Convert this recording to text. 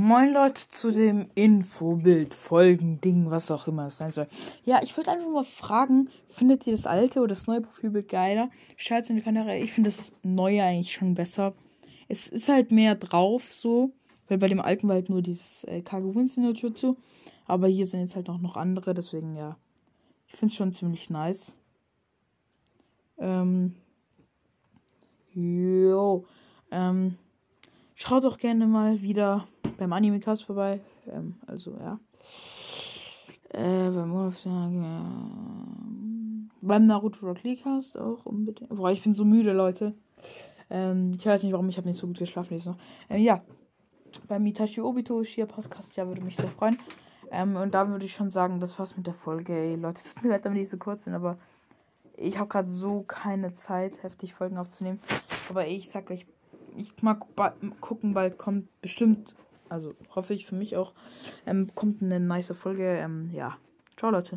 Moin Leute zu dem Infobild, Folgen-Ding, was auch immer es sein soll. Ja, ich würde einfach mal fragen, findet ihr das alte oder das neue Profilbild geiler? Schreibt es in die Kommentare. Ich finde das neue eigentlich schon besser. Es ist halt mehr drauf so, weil bei dem alten war halt nur dieses äh, Kagewunzen no Jutsu. Aber hier sind jetzt halt auch noch andere, deswegen ja. Ich finde es schon ziemlich nice. Ähm. Jo. Ähm. Schaut doch gerne mal wieder beim Anime-Cast vorbei. Ähm, also, ja. Äh, beim ja. Beim Naruto Rock Lee Cast auch unbedingt. Boah, ich bin so müde, Leute. Ähm, ich weiß nicht warum, ich habe nicht so gut geschlafen jetzt noch. Ähm, ja. Beim Mitachi Obito hier Podcast, ja, würde mich sehr freuen. Ähm, und da würde ich schon sagen, das war's mit der Folge. Ey, Leute, tut mir leid, damit die so kurz sind, aber ich habe gerade so keine Zeit, heftig Folgen aufzunehmen. Aber ich sag euch, ich mag gucken, bald kommt bestimmt, also hoffe ich für mich auch, ähm, kommt eine nice Folge. Ähm, ja, ciao Leute.